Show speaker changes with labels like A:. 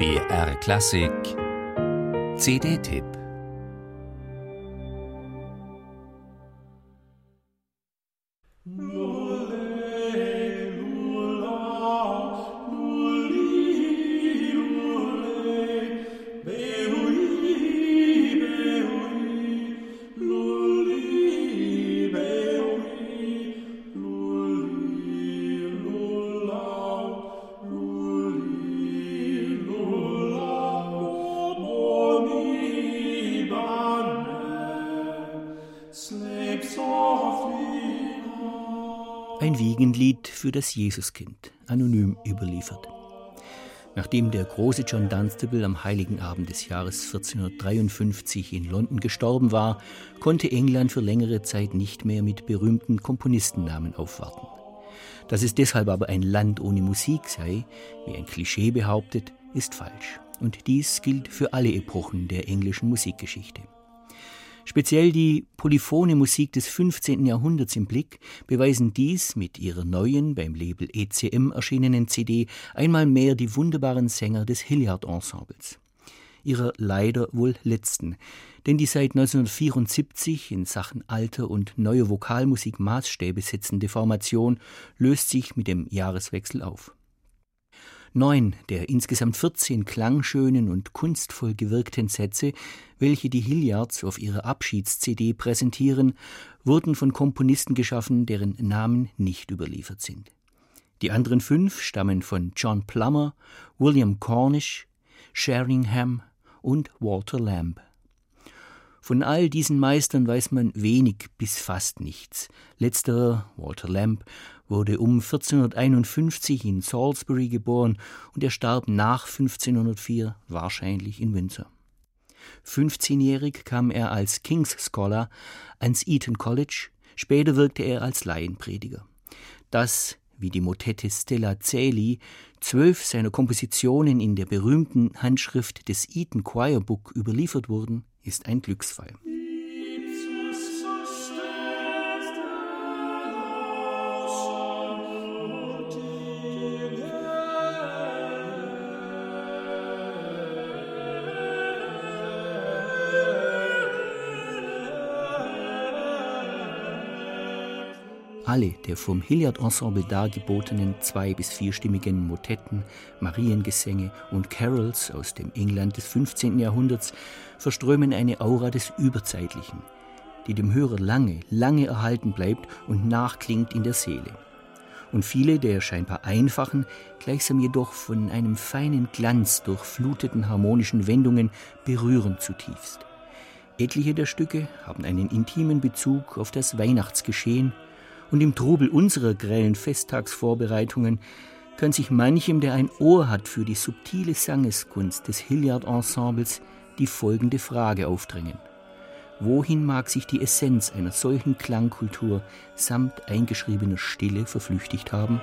A: BR Klassik. CD-Tipp
B: Ein Wiegenlied für das Jesuskind, anonym überliefert. Nachdem der große John Dunstable am heiligen Abend des Jahres 1453 in London gestorben war, konnte England für längere Zeit nicht mehr mit berühmten Komponistennamen aufwarten. Dass es deshalb aber ein Land ohne Musik sei, wie ein Klischee behauptet, ist falsch. Und dies gilt für alle Epochen der englischen Musikgeschichte. Speziell die polyphone Musik des 15. Jahrhunderts im Blick beweisen dies mit ihrer neuen, beim Label ECM erschienenen CD einmal mehr die wunderbaren Sänger des Hilliard Ensembles. Ihrer leider wohl letzten, denn die seit 1974 in Sachen alter und neuer Vokalmusik Maßstäbe setzende Formation löst sich mit dem Jahreswechsel auf. Neun der insgesamt 14 klangschönen und kunstvoll gewirkten Sätze, welche die Hilliards auf ihrer Abschieds-CD präsentieren, wurden von Komponisten geschaffen, deren Namen nicht überliefert sind. Die anderen fünf stammen von John Plummer, William Cornish, Sheringham und Walter Lamb. Von all diesen Meistern weiß man wenig bis fast nichts. Letzterer, Walter Lamb, wurde um 1451 in Salisbury geboren und er starb nach 1504 wahrscheinlich in Windsor. 15-jährig kam er als King's Scholar ans Eton College, später wirkte er als Laienprediger. Das, wie die Motette Stella Caeli, zwölf seiner Kompositionen in der berühmten Handschrift des Eton Choir Book überliefert wurden, ist ein Glücksfall. Alle der vom Hilliard Ensemble dargebotenen zwei- bis vierstimmigen Motetten, Mariengesänge und Carols aus dem England des 15. Jahrhunderts verströmen eine Aura des Überzeitlichen, die dem Hörer lange, lange erhalten bleibt und nachklingt in der Seele. Und viele der scheinbar einfachen, gleichsam jedoch von einem feinen Glanz durchfluteten harmonischen Wendungen berühren zutiefst. Etliche der Stücke haben einen intimen Bezug auf das Weihnachtsgeschehen und im Trubel unserer grellen Festtagsvorbereitungen kann sich manchem, der ein Ohr hat für die subtile Sangeskunst des Hilliard-Ensembles, die folgende Frage aufdrängen. Wohin mag sich die Essenz einer solchen Klangkultur samt eingeschriebener Stille verflüchtigt haben?